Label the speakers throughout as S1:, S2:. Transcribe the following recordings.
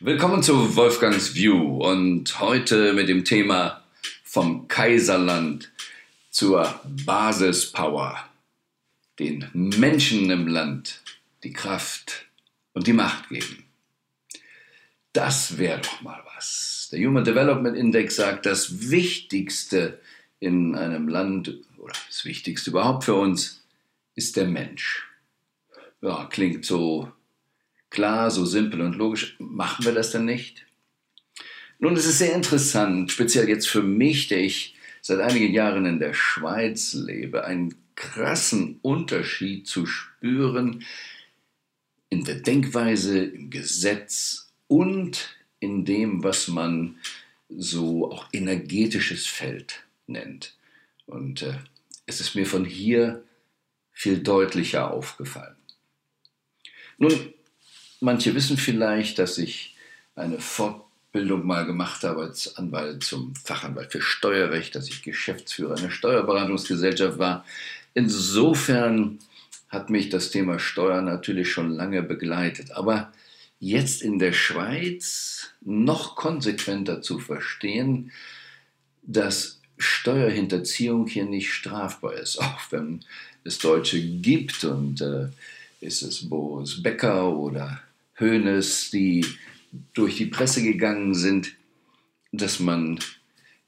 S1: Willkommen zu Wolfgangs View und heute mit dem Thema vom Kaiserland zur Basispower, den Menschen im Land die Kraft und die Macht geben. Das wäre doch mal was. Der Human Development Index sagt, das Wichtigste in einem Land oder das Wichtigste überhaupt für uns ist der Mensch. Ja, klingt so klar, so simpel und logisch. Machen wir das denn nicht? Nun, es ist sehr interessant, speziell jetzt für mich, der ich seit einigen Jahren in der Schweiz lebe, einen krassen Unterschied zu spüren in der Denkweise, im Gesetz und in dem, was man so auch energetisches Feld nennt. Und äh, es ist mir von hier viel deutlicher aufgefallen. Nun, Manche wissen vielleicht, dass ich eine Fortbildung mal gemacht habe als Anwalt zum Fachanwalt für Steuerrecht, dass ich Geschäftsführer einer Steuerberatungsgesellschaft war. Insofern hat mich das Thema Steuer natürlich schon lange begleitet. Aber jetzt in der Schweiz noch konsequenter zu verstehen, dass Steuerhinterziehung hier nicht strafbar ist, auch wenn es Deutsche gibt und äh, ist es Boris Becker oder Hoeneß, die durch die Presse gegangen sind, dass man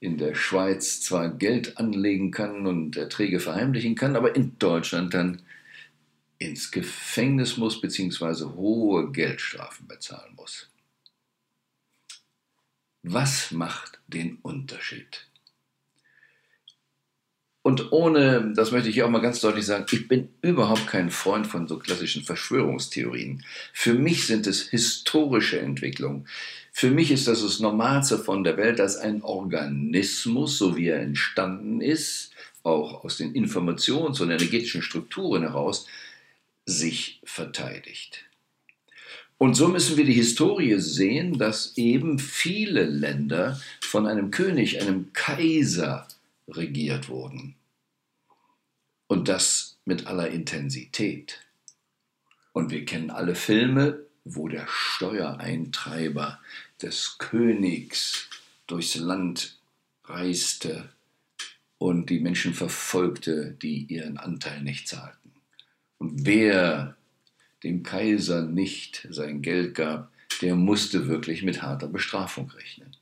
S1: in der Schweiz zwar Geld anlegen kann und Erträge verheimlichen kann, aber in Deutschland dann ins Gefängnis muss bzw. hohe Geldstrafen bezahlen muss. Was macht den Unterschied? Und ohne, das möchte ich hier auch mal ganz deutlich sagen, ich bin überhaupt kein Freund von so klassischen Verschwörungstheorien. Für mich sind es historische Entwicklungen. Für mich ist das das Normalste von der Welt, dass ein Organismus, so wie er entstanden ist, auch aus den Informations- und energetischen Strukturen heraus, sich verteidigt. Und so müssen wir die Historie sehen, dass eben viele Länder von einem König, einem Kaiser regiert wurden. Und das mit aller Intensität. Und wir kennen alle Filme, wo der Steuereintreiber des Königs durchs Land reiste und die Menschen verfolgte, die ihren Anteil nicht zahlten. Und wer dem Kaiser nicht sein Geld gab, der musste wirklich mit harter Bestrafung rechnen.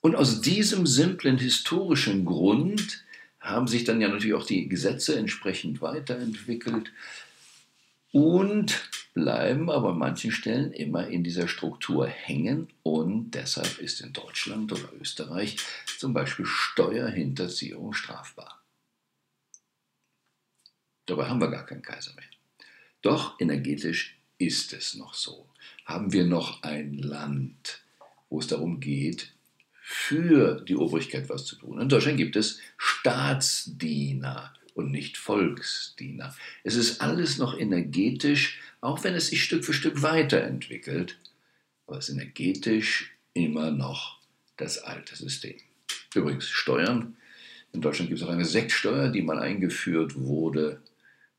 S1: Und aus diesem simplen historischen Grund haben sich dann ja natürlich auch die Gesetze entsprechend weiterentwickelt und bleiben aber an manchen Stellen immer in dieser Struktur hängen und deshalb ist in Deutschland oder Österreich zum Beispiel Steuerhinterziehung strafbar. Dabei haben wir gar keinen Kaiser mehr. Doch energetisch ist es noch so. Haben wir noch ein Land, wo es darum geht, für die Obrigkeit was zu tun. In Deutschland gibt es Staatsdiener und nicht Volksdiener. Es ist alles noch energetisch, auch wenn es sich Stück für Stück weiterentwickelt, aber es ist energetisch immer noch das alte System. Übrigens, Steuern. In Deutschland gibt es auch eine Sektsteuer, die mal eingeführt wurde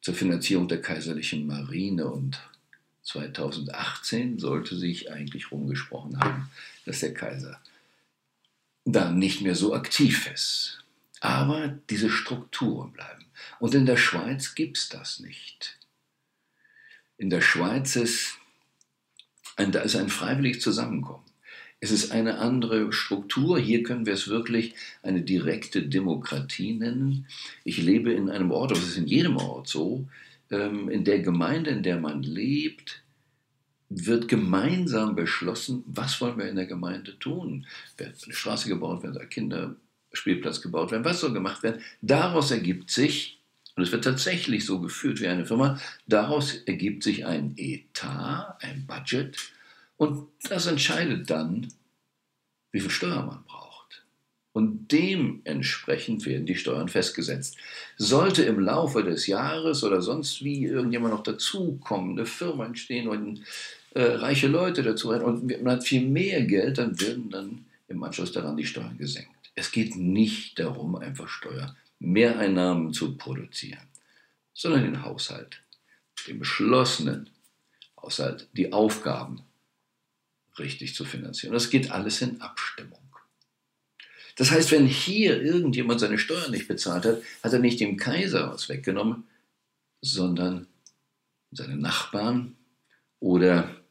S1: zur Finanzierung der kaiserlichen Marine und 2018 sollte sich eigentlich rumgesprochen haben, dass der Kaiser dann nicht mehr so aktiv ist. Aber diese Strukturen bleiben. Und in der Schweiz gibt es das nicht. In der Schweiz ist ein, da ist ein freiwilliges Zusammenkommen. Es ist eine andere Struktur. Hier können wir es wirklich eine direkte Demokratie nennen. Ich lebe in einem Ort, das ist in jedem Ort so, ähm, in der Gemeinde, in der man lebt, wird gemeinsam beschlossen, was wollen wir in der Gemeinde tun. Wird eine Straße gebaut werden, soll Kinderspielplatz gebaut werden, was soll gemacht werden. Daraus ergibt sich, und es wird tatsächlich so geführt wie eine Firma, daraus ergibt sich ein Etat, ein Budget, und das entscheidet dann, wie viel Steuer man braucht. Und dementsprechend werden die Steuern festgesetzt. Sollte im Laufe des Jahres oder sonst wie irgendjemand noch dazukommen, eine Firma entstehen und äh, reiche Leute dazu rein und man hat viel mehr Geld, dann werden dann im Anschluss daran die Steuern gesenkt. Es geht nicht darum, einfach Steuer Mehreinnahmen zu produzieren, sondern den Haushalt, den beschlossenen Haushalt, die Aufgaben richtig zu finanzieren. Das geht alles in Abstimmung. Das heißt, wenn hier irgendjemand seine Steuern nicht bezahlt hat, hat er nicht dem Kaiser was weggenommen, sondern seinen Nachbarn oder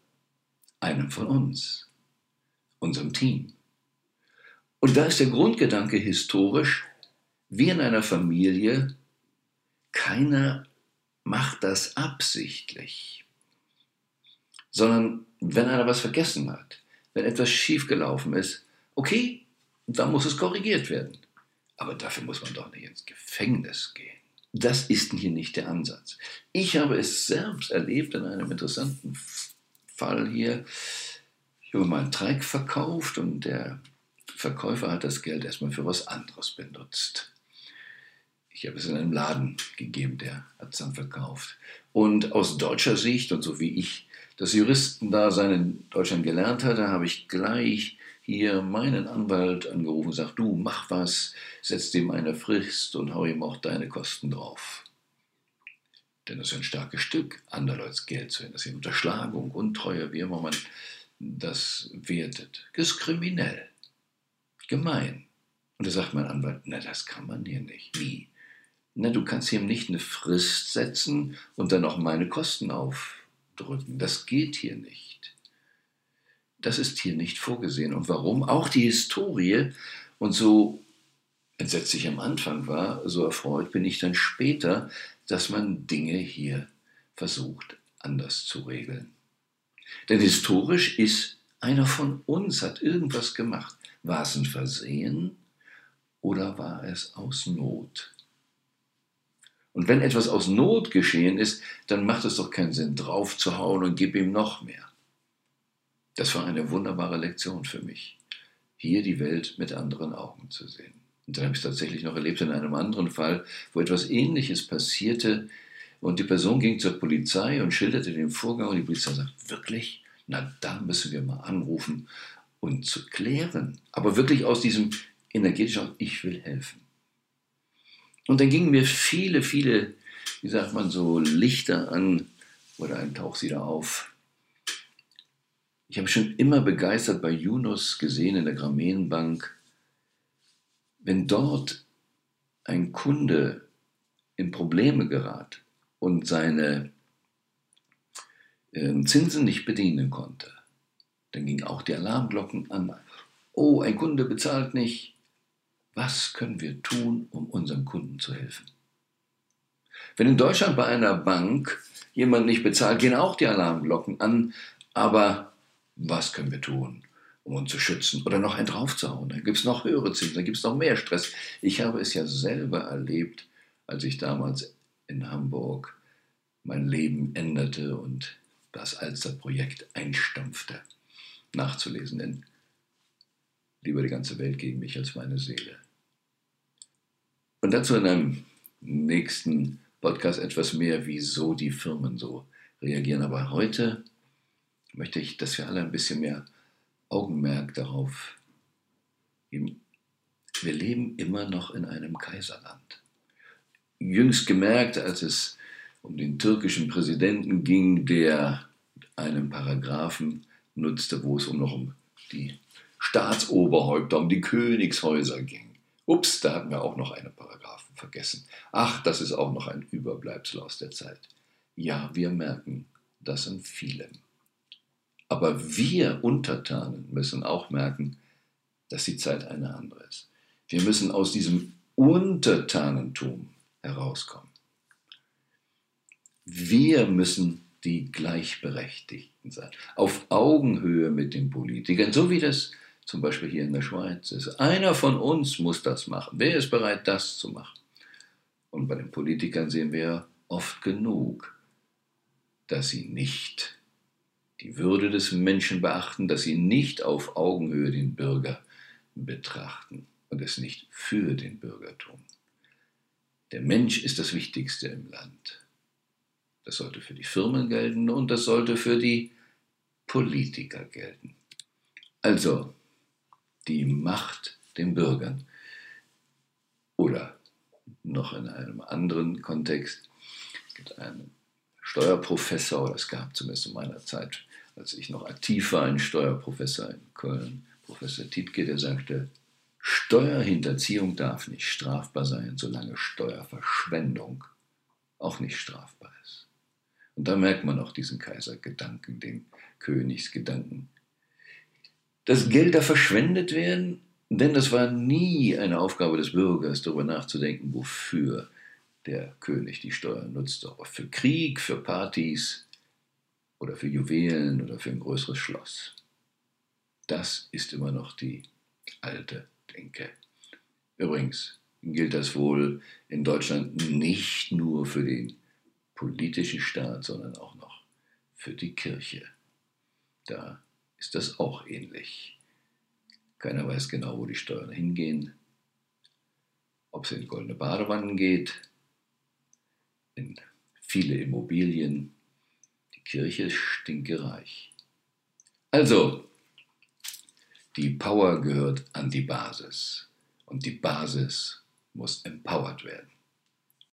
S1: einem von uns, unserem Team. Und da ist der Grundgedanke historisch, wie in einer Familie, keiner macht das absichtlich, sondern wenn einer was vergessen hat, wenn etwas schiefgelaufen ist, okay, dann muss es korrigiert werden. Aber dafür muss man doch nicht ins Gefängnis gehen. Das ist hier nicht der Ansatz. Ich habe es selbst erlebt in einem interessanten Fall hier. Ich habe mal einen Teig verkauft und der Verkäufer hat das Geld erstmal für was anderes benutzt. Ich habe es in einem Laden gegeben, der hat es dann verkauft. Und aus deutscher Sicht und so wie ich das Juristendasein in Deutschland gelernt hatte, habe ich gleich hier meinen Anwalt angerufen und gesagt, du mach was, setz dem eine Frist und hau ihm auch deine Kosten drauf. Denn das ist ein starkes Stück, andererseits Geld zu Das ist Unterschlagung, Untreue, wie immer man das wertet. Das ist kriminell, gemein. Und da sagt mein Anwalt, na, das kann man hier nicht. Wie? Na, du kannst ihm nicht eine Frist setzen und dann auch meine Kosten aufdrücken. Das geht hier nicht. Das ist hier nicht vorgesehen. Und warum? Auch die Historie. Und so entsetzt ich am Anfang war, so erfreut bin ich dann später, dass man Dinge hier versucht anders zu regeln. Denn historisch ist einer von uns, hat irgendwas gemacht. War es ein Versehen oder war es aus Not? Und wenn etwas aus Not geschehen ist, dann macht es doch keinen Sinn, draufzuhauen und gib ihm noch mehr. Das war eine wunderbare Lektion für mich, hier die Welt mit anderen Augen zu sehen. Und dann habe ich es tatsächlich noch erlebt in einem anderen Fall, wo etwas Ähnliches passierte und die Person ging zur Polizei und schilderte den Vorgang und die Polizei sagt, wirklich? Na, da müssen wir mal anrufen und zu klären. Aber wirklich aus diesem energetischen, ich will helfen. Und dann gingen mir viele, viele, wie sagt man so, Lichter an oder ein Tauchsieder auf. Ich habe schon immer begeistert bei Yunus gesehen in der Grameenbank, wenn dort ein Kunde in Probleme gerät und seine äh, Zinsen nicht bedienen konnte, dann gingen auch die Alarmglocken an. Oh, ein Kunde bezahlt nicht. Was können wir tun, um unseren Kunden zu helfen? Wenn in Deutschland bei einer Bank jemand nicht bezahlt, gehen auch die Alarmglocken an. Aber was können wir tun, um uns zu schützen oder noch einen draufzuhauen? Dann gibt es noch höhere Zinsen, dann gibt es noch mehr Stress. Ich habe es ja selber erlebt, als ich damals in Hamburg mein Leben änderte und das Alster-Projekt einstampfte. Nachzulesen, denn lieber die ganze Welt gegen mich als meine Seele. Und dazu in einem nächsten Podcast etwas mehr, wieso die Firmen so reagieren. Aber heute möchte ich, dass wir alle ein bisschen mehr Augenmerk darauf. Wir leben immer noch in einem Kaiserland. Jüngst gemerkt, als es um den türkischen Präsidenten ging, der einen Paragraphen nutzte, wo es um noch um die Staatsoberhäupter, um die Königshäuser ging. Ups, da hatten wir auch noch einen Paragraphen vergessen. Ach, das ist auch noch ein Überbleibsel aus der Zeit. Ja, wir merken das in vielem. Aber wir Untertanen müssen auch merken, dass die Zeit eine andere ist. Wir müssen aus diesem Untertanentum herauskommen. Wir müssen die Gleichberechtigten sein, auf Augenhöhe mit den Politikern, so wie das zum Beispiel hier in der Schweiz ist. Einer von uns muss das machen. Wer ist bereit, das zu machen? Und bei den Politikern sehen wir oft genug, dass sie nicht die Würde des Menschen beachten, dass sie nicht auf Augenhöhe den Bürger betrachten und es nicht für den Bürger tun. Der Mensch ist das Wichtigste im Land. Das sollte für die Firmen gelten und das sollte für die Politiker gelten. Also die Macht den Bürgern. Oder noch in einem anderen Kontext, es gibt einen Steuerprofessor, es gab zumindest in meiner Zeit als ich noch aktiv war, ein Steuerprofessor in Köln, Professor Tietke, der sagte, Steuerhinterziehung darf nicht strafbar sein, solange Steuerverschwendung auch nicht strafbar ist. Und da merkt man auch diesen Kaisergedanken, den Königsgedanken. Dass Gelder verschwendet werden, denn das war nie eine Aufgabe des Bürgers, darüber nachzudenken, wofür der König die Steuern nutzt, ob für Krieg, für Partys oder für Juwelen oder für ein größeres Schloss. Das ist immer noch die alte Denke. Übrigens gilt das wohl in Deutschland nicht nur für den politischen Staat, sondern auch noch für die Kirche. Da ist das auch ähnlich. Keiner weiß genau, wo die Steuern hingehen, ob es in goldene Badewannen geht, in viele Immobilien. Kirche stinkereich. Also, die Power gehört an die Basis und die Basis muss empowered werden.